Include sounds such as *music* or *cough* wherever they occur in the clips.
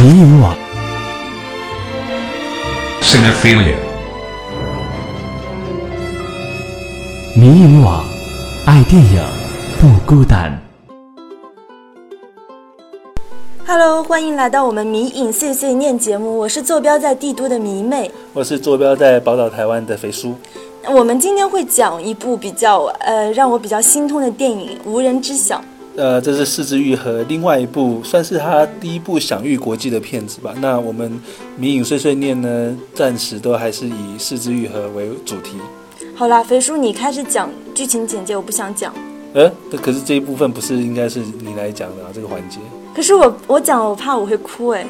迷影网 Cinephilia. 迷影网，爱电影不孤单。Hello，欢迎来到我们迷影碎碎念节目，我是坐标在帝都的迷妹。我是坐标在宝岛台湾的肥叔。我们今天会讲一部比较呃让我比较心痛的电影《无人知晓》。呃，这是四之愈合另外一部，算是他第一部享誉国际的片子吧。那我们迷影碎碎念呢，暂时都还是以四之愈合为主题。好啦，肥叔，你开始讲剧情简介，我不想讲。呃，可是这一部分不是应该是你来讲的啊？这个环节，可是我我讲了，我怕我会哭哎。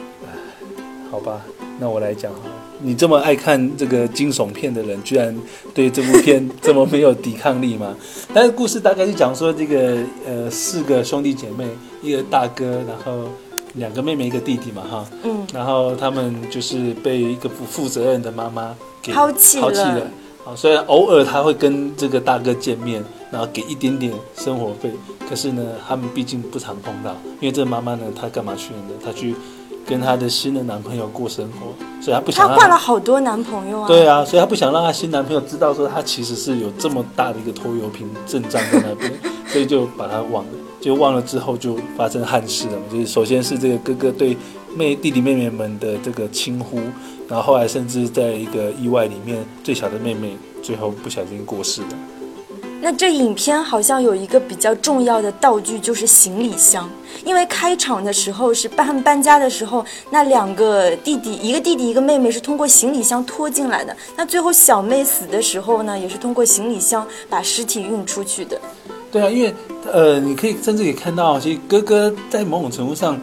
好吧，那我来讲好了。你这么爱看这个惊悚片的人，居然对这部片这么没有抵抗力吗？*laughs* 但是故事大概是讲说，这个呃四个兄弟姐妹，一个大哥，然后两个妹妹，一个弟弟嘛，哈，嗯，然后他们就是被一个不负责任的妈妈给抛弃了抛弃了。好，虽然偶尔他会跟这个大哥见面，然后给一点点生活费，可是呢，他们毕竟不常碰到，因为这个妈妈呢，她干嘛去了呢？她去跟她的新的男朋友过生活，所以她不想她换了好多男朋友啊。对啊，所以她不想让她新男朋友知道说她其实是有这么大的一个拖油瓶阵仗在那边，*laughs* 所以就把她忘了。就忘了之后就发生憾事了嘛，就是首先是这个哥哥对妹弟弟妹妹们的这个轻忽，然后后来甚至在一个意外里面，最小的妹妹最后不小心过世了。那这影片好像有一个比较重要的道具，就是行李箱。因为开场的时候是搬搬家的时候，那两个弟弟，一个弟弟一个妹妹是通过行李箱拖进来的。那最后小妹死的时候呢，也是通过行李箱把尸体运出去的。对啊，因为呃，你可以甚至可以看到，其实哥哥在某种程度上，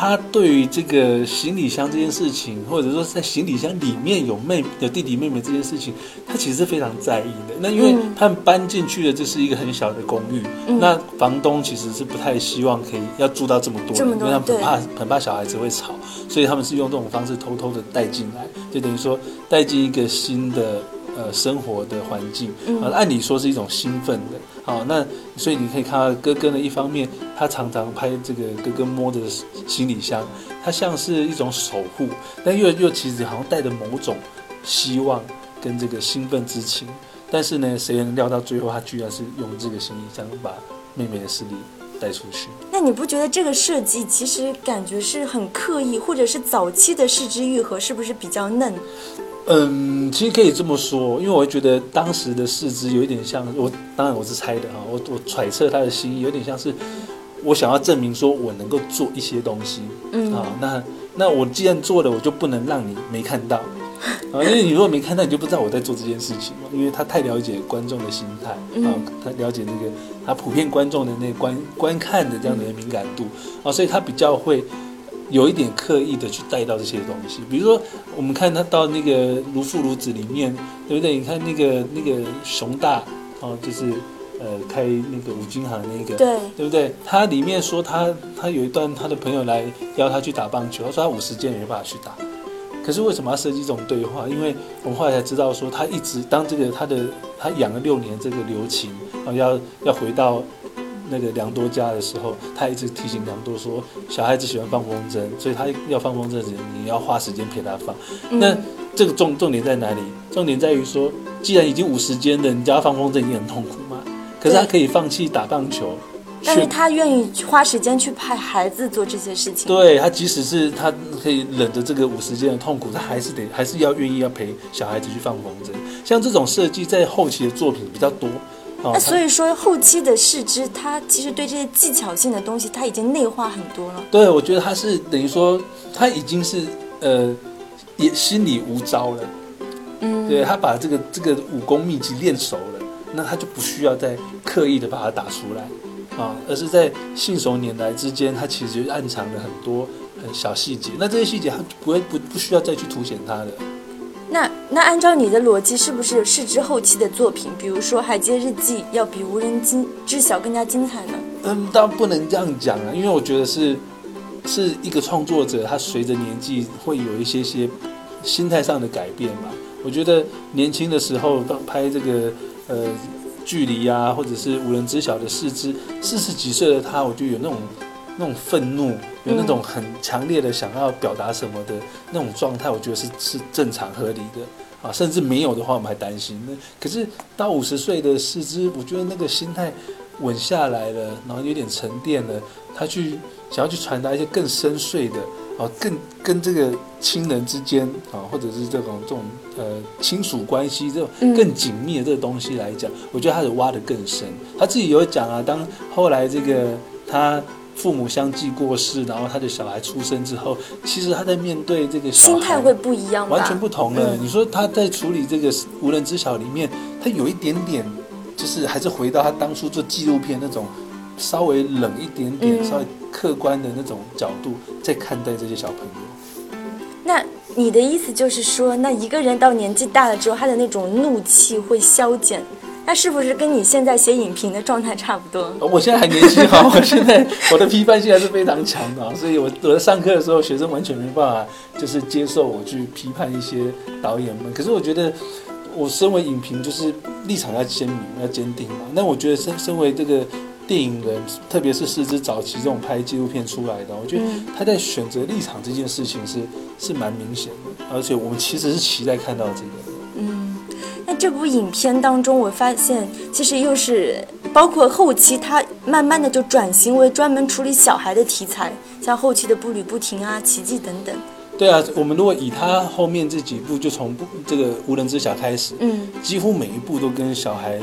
他对于这个行李箱这件事情，或者说在行李箱里面有妹有弟弟妹妹这件事情，他其实是非常在意的。那因为嗯。他们搬进去的这是一个很小的公寓，嗯。那房东其实是不太希望可以要住到这么多人，么多因为他们很怕很怕小孩子会吵，所以他们是用这种方式偷偷的带进来，就等于说带进一个新的呃生活的环境，嗯啊，按理说是一种兴奋的，好、那所以你可以看到哥哥呢，一方面他常常拍这个哥哥摸着行李箱，他像是一种守护，但又又其实好像带着某种希望跟这个兴奋之情，但是呢，谁能料到最后他居然是用这个行李箱把妹妹的视力带出去？那你不觉得这个设计其实感觉是很刻意，或者是早期的视之愈合是不是比较嫩？嗯，其实可以这么说，因为我觉得当时的四肢有一点像我，当然我是猜的哈，我我揣测他的心意有点像是我想要证明说我能够做一些东西，嗯啊，那那我既然做了，我就不能让你没看到，*laughs* 啊，因为你如果没看到，你就不知道我在做这件事情嘛，因为他太了解观众的心态，啊嗯，他了解那个他普遍观众的那观观看的这样的敏感度，啊，所以他比较会。有一点刻意的去带到这些东西，比如说我们看他到那个《如父如子》里面，对不对？你看那个那个熊大哦，就是呃开那个五金行那个，对，对不对？他里面说他他有一段他的朋友来邀他去打棒球，他说他五十间也没办法去打。可是为什么要设计这种对话？因为我们后来才知道说，他一直当这个他的他养了六年这个刘琴啊，要要回到那个良多家的时候，他一直提醒良多说，小孩子喜欢放风筝，所以他要放风筝时，你要花时间陪他放。那嗯，这个重重点在哪里？重点在于说，既然已经五十间了，你叫他放风筝，已经很痛苦嘛？可是他可以放弃打棒球，但是他愿意花时间去派孩子做这些事情。对他，即使是他可以忍着这个五十间的痛苦，他还是得还是要愿意要陪小孩子去放风筝。像这种设计在后期的作品比较多。哦那所以以说，后期的视之，他其实对这些技巧性的东西，他已经内化很多了。对我觉得他是等于说他已经是呃也心里无招了，嗯，对他把这个这个武功秘籍练熟了，那他就不需要再刻意的把它打出来啊，而是在信手拈来之间，他其实就暗藏了很多很小细节。那这些细节他不会不不需要再去凸显它的。那那按照你的逻辑，是不是视之后期的作品，比如说《海街日记》，要比《无人知知晓》更加精彩呢？嗯，当然不能这样讲啊，因为我觉得是是一个创作者，他随着年纪会有一些些心态上的改变吧。我觉得年轻的时候当拍这个呃距离啊，或者是无人知晓的四肢，四十几岁的他，我就有那种那种愤怒，有那种很强烈的想要表达什么的那种状态，我觉得是是正常合理的啊，甚至没有的话，我们还担心。那可是到五十岁的四肢，我觉得那个心态稳下来了，然后有点沉淀了，他去想要去传达一些更深邃的。啊，更跟这个亲人之间啊，或者是这种这种呃亲属关系这种更紧密的这个东西来讲，我觉得他是挖得更深。他自己有讲啊，当后来这个他父母相继过世，然后他的小孩出生之后，其实他在面对这个心态会不一样，完全不同了。你说他在处理这个无人知晓里面，他有一点点，就是还是回到他当初做纪录片那种。稍微冷一点点，稍微客观的那种角度在看待这些小朋友。那你的意思就是说，那一个人到年纪大了之后，他的那种怒气会消减，那是不是跟你现在写影评的状态差不多？我现在还年轻哈，*laughs* 我现在我的批判性还是非常强的，所以我我在上课的时候，学生完全没办法就是接受我去批判一些导演们。可是我觉得，我身为影评，就是立场要鲜明、要坚定嘛。那我觉得身身为这个。电影人，特别是四肢早期这种拍纪录片出来的，我觉得他在选择立场这件事情是是蛮明显的，而且我们其实是期待看到这个。嗯，那这部影片当中，我发现其实又是包括后期，他慢慢的就转型为专门处理小孩的题材，像后期的《步履不停》啊，《奇迹》等等。对啊，我们如果以他后面这几部，就从不这个无人知晓开始，嗯，几乎每一部都跟小孩。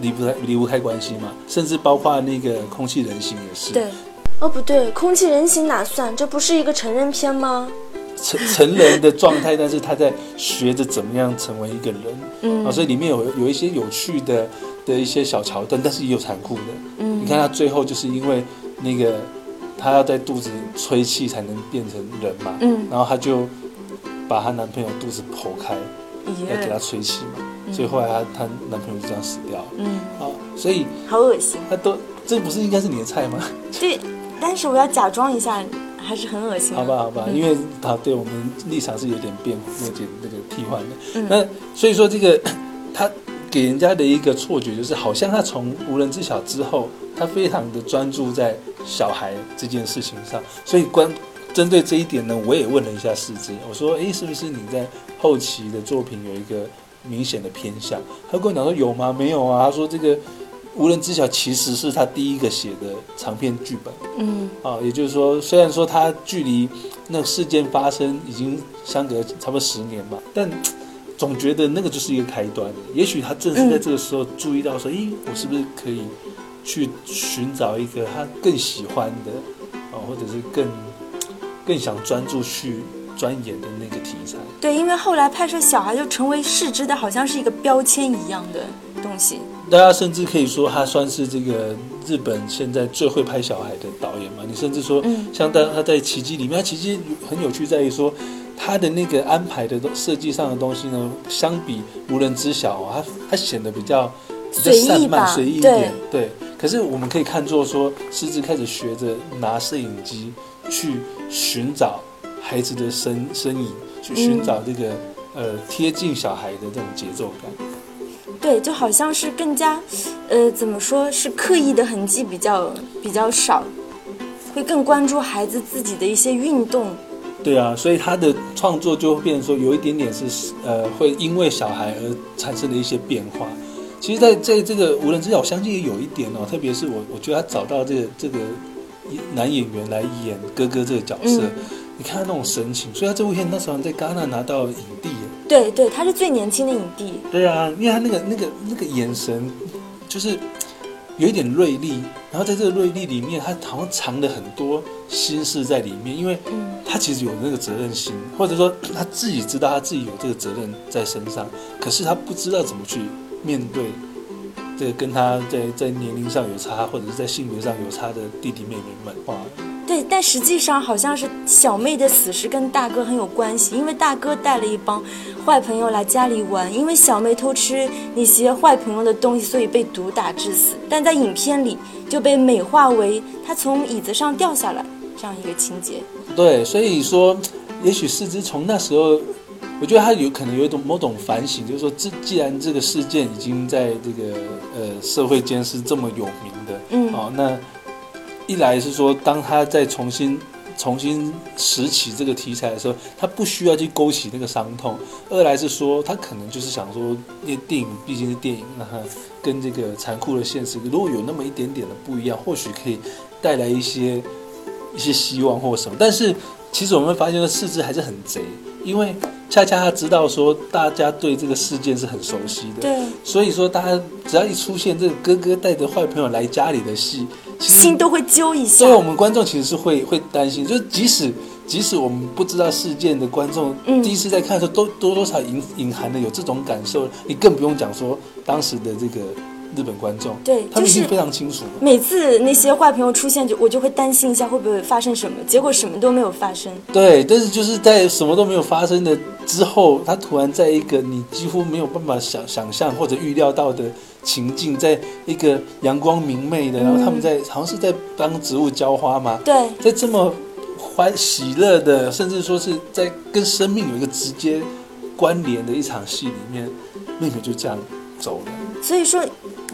离不开离不开关系嘛，甚至包括那个空气人形也是。对，哦不对，空气人形哪算？这不是一个成人片吗？成 *laughs* 成人的状态，但是他在学着怎么样成为一个人。嗯，啊，所以里面有有一些有趣的的一些小桥段，但是也有残酷的。嗯，你看他最后就是因为那个他要在肚子吹气才能变成人嘛。嗯，然后他就把她男朋友肚子剖开，要给他吹气嘛。所以后来她她男朋友就这样死掉了。嗯，啊，所以好恶心。他都这不是应该是你的菜吗？*laughs* 对，但是我要假装一下，还是很恶心。好吧，好吧，因为他对我们立场是有点变，有点那个替换的。那所以说这个他给人家的一个错觉就是，好像他从无人知晓之后，他非常的专注在小孩这件事情上。所以关针对这一点呢，我也问了一下世之，我说，哎，是不是你在后期的作品有一个？明显的偏向，他跟我讲说有吗？没有啊。他说这个无人知晓其实是他第一个写的长篇剧本。嗯，啊，也就是说，虽然说他距离那个事件发生已经相隔差不多十年吧，但总觉得那个就是一个开端。也许他正是在这个时候注意到说，咦，我是不是可以去寻找一个他更喜欢的啊，或者是更更想专注去。钻研的那个题材，对，因为后来拍摄小孩就成为视之的，好像是一个标签一样的东西。大家甚至可以说他算是这个日本现在最会拍小孩的导演嘛？你甚至说，像在他在《奇迹》里面，他《奇迹》很有趣在于说，他的那个安排的设计上的东西呢，相比无人知晓，他他显得比较比较散漫、随意一点。对，可是我们可以看作说，狮子开始学着拿摄影机去寻找。孩子的身身影，去寻找这个呃贴近小孩的这种节奏感。对，就好像是更加，呃，怎么说是刻意的痕迹比较比较少，会更关注孩子自己的一些运动。对啊，所以他的创作就会变成说有一点点是呃会因为小孩而产生的一些变化。其实，在在这个无人知晓，我相信也有一点哦，特别是我我觉得他找到这个这个男演员来演哥哥这个角色。你看他那种神情，所以他这部片那时候在戛纳拿到影帝。对对，他是最年轻的影帝。对啊，因为他那个那个那个眼神，就是有一点锐利，然后在这个锐利里面，他好像藏了很多心事在里面。因为他其实有那个责任心，或者说他自己知道他自己有这个责任在身上，可是他不知道怎么去面对这个跟他在在年龄上有差，或者是在性别上有差的弟弟妹妹们。哇！对，但实际上好像是小妹的死是跟大哥很有关系，因为大哥带了一帮坏朋友来家里玩，因为小妹偷吃那些坏朋友的东西，所以被毒打致死。但在影片里就被美化为他从椅子上掉下来这样一个情节。对，所以说，也许四肢从那时候，我觉得他有可能有一种某种反省，就是说，这既然这个事件已经在这个呃社会间是这么有名的，嗯，哦，那。一来是说，当他再重新重新拾起这个题材的时候，他不需要去勾起那个伤痛；二来是说，他可能就是想说，因为电影毕竟是电影，那他跟这个残酷的现实如果有那么一点点的不一样，或许可以带来一些一些希望或什么。但是其实我们发现，四肢还是很贼，因为恰恰他知道说，大家对这个事件是很熟悉的，对，所以说大家只要一出现这个哥哥带着坏朋友来家里的戏，其实心都会揪一下。所以。我们观众其实是会会担心，就是即使即使我们不知道事件的观众，嗯。第一次在看的时候，都多多少隐隐含的有这种感受，你更不用讲说当时的这个日本观众，对他们已经非常清楚了。每次那些坏朋友出现，就我就会担心一下会不会发生什么，结果什么都没有发生。对，但是就是在什么都没有发生的之后，他突然在一个你几乎没有办法想想象或者预料到的情境，在一个阳光明媚的，然后他们在好像是在帮植物浇花嘛，对，在这么欢喜乐的，甚至说是在跟生命有一个直接关联的一场戏里面，妹妹就这样走了。所以说，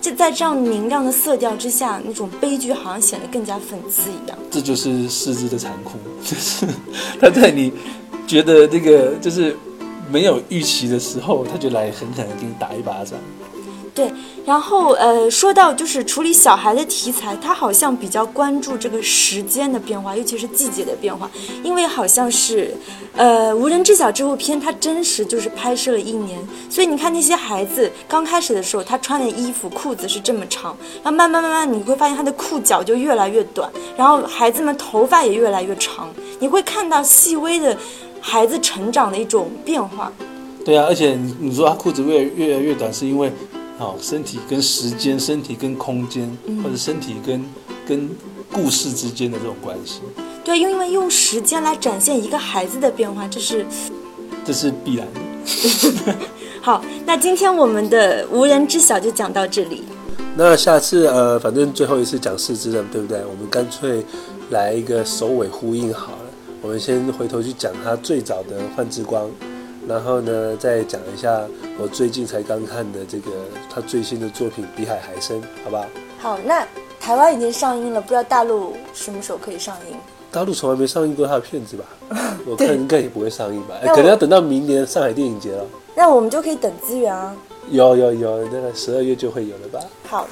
就在这样明亮的色调之下，那种悲剧好像显得更加讽刺一样。这就是四肢的残酷，*laughs* 就是他在你觉得这个就是没有预期的时候，他就来狠狠的给你打一巴掌。对，然后呃，说到就是处理小孩的题材，他好像比较关注这个时间的变化，尤其是季节的变化，因为好像是，呃，《无人知晓》这部片它真实就是拍摄了一年，所以你看那些孩子刚开始的时候，他穿的衣服裤子是这么长，然后慢慢慢慢你会发现他的裤脚就越来越短，然后孩子们头发也越来越长，你会看到细微的孩子成长的一种变化。对啊，而且你你说他裤子越越来越短，是因为哦，身体跟时间、身体跟空间，或者身体跟跟故事之间的这种关系，对，因为用时间来展现一个孩子的变化，这是这是必然的。*laughs* 好，那今天我们的无人知晓就讲到这里。那下次呃，反正最后一次讲四肢了，对不对？我们干脆来一个首尾呼应好了。我们先回头去讲他最早的《幻之光》，然后呢，再讲一下我最近才刚看的这个他最新的作品《比海还深》，好吧？好，那台湾已经上映了，不知道大陆什么时候可以上映？大陆从来没上映过他的片子吧？*laughs* 我看应该也不会上映吧？哎可能要等到明年上海电影节了。那我们就可以等资源啊。有有有，那个十二月就会有了吧？好，